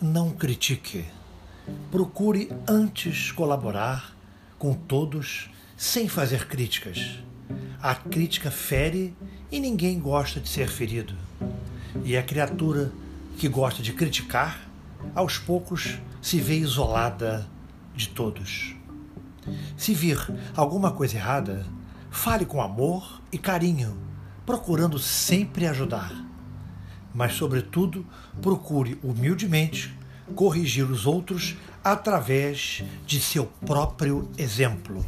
não critique. Procure antes colaborar com todos sem fazer críticas. A crítica fere e ninguém gosta de ser ferido. E a criatura que gosta de criticar, aos poucos se vê isolada de todos. Se vir alguma coisa errada, fale com amor e carinho, procurando sempre ajudar. Mas, sobretudo, procure humildemente corrigir os outros através de seu próprio exemplo.